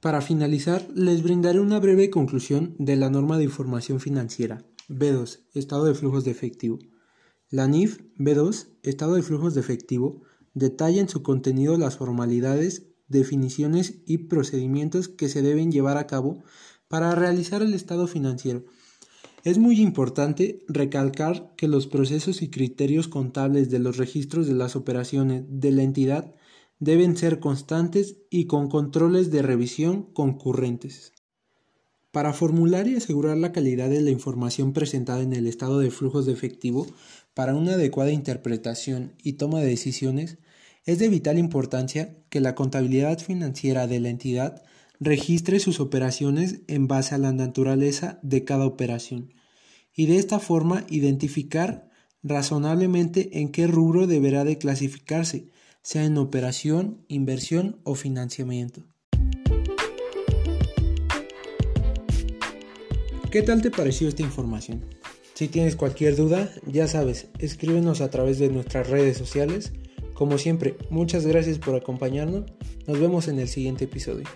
Para finalizar, les brindaré una breve conclusión de la norma de información financiera. B2. Estado de flujos de efectivo. La NIF B2, Estado de flujos de efectivo, detalla en su contenido las formalidades, definiciones y procedimientos que se deben llevar a cabo para realizar el estado financiero. Es muy importante recalcar que los procesos y criterios contables de los registros de las operaciones de la entidad deben ser constantes y con controles de revisión concurrentes. Para formular y asegurar la calidad de la información presentada en el estado de flujos de efectivo para una adecuada interpretación y toma de decisiones, es de vital importancia que la contabilidad financiera de la entidad registre sus operaciones en base a la naturaleza de cada operación y de esta forma identificar razonablemente en qué rubro deberá de clasificarse, sea en operación, inversión o financiamiento. ¿Qué tal te pareció esta información? Si tienes cualquier duda, ya sabes, escríbenos a través de nuestras redes sociales. Como siempre, muchas gracias por acompañarnos. Nos vemos en el siguiente episodio.